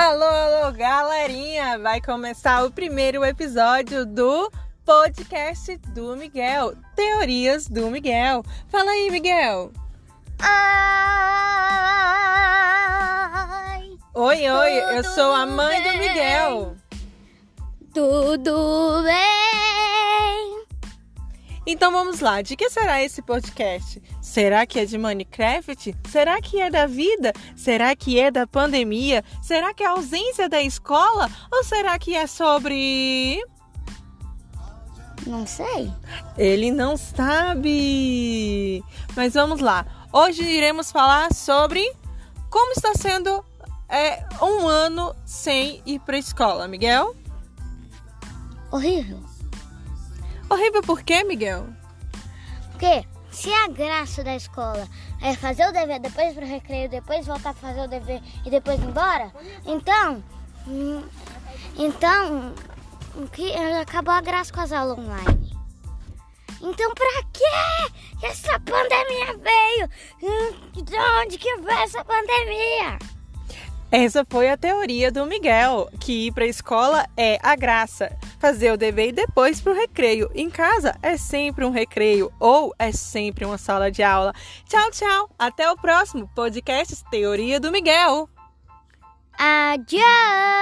Alô, alô, galerinha! Vai começar o primeiro episódio do podcast do Miguel, Teorias do Miguel. Fala aí, Miguel. Ai, Oi, oi, eu sou a mãe do bem? Miguel. tudo bem? Então vamos lá, de que será esse podcast? Será que é de Minecraft? Será que é da vida? Será que é da pandemia? Será que é a ausência da escola? Ou será que é sobre. Não sei. Ele não sabe! Mas vamos lá. Hoje iremos falar sobre como está sendo é, um ano sem ir para a escola, Miguel. Horrível. Horrível por quê, Miguel? Porque se a graça da escola é fazer o dever, depois pro recreio, depois voltar pra fazer o dever e depois ir embora, então. hum, Então. o Que acabou a graça com as aulas online. Então pra quê que essa pandemia veio? Hum, De onde que veio essa pandemia? Essa foi a teoria do Miguel, que ir para a escola é a graça, fazer o dever e depois para o recreio. Em casa é sempre um recreio ou é sempre uma sala de aula. Tchau, tchau. Até o próximo podcast Teoria do Miguel. Adiós!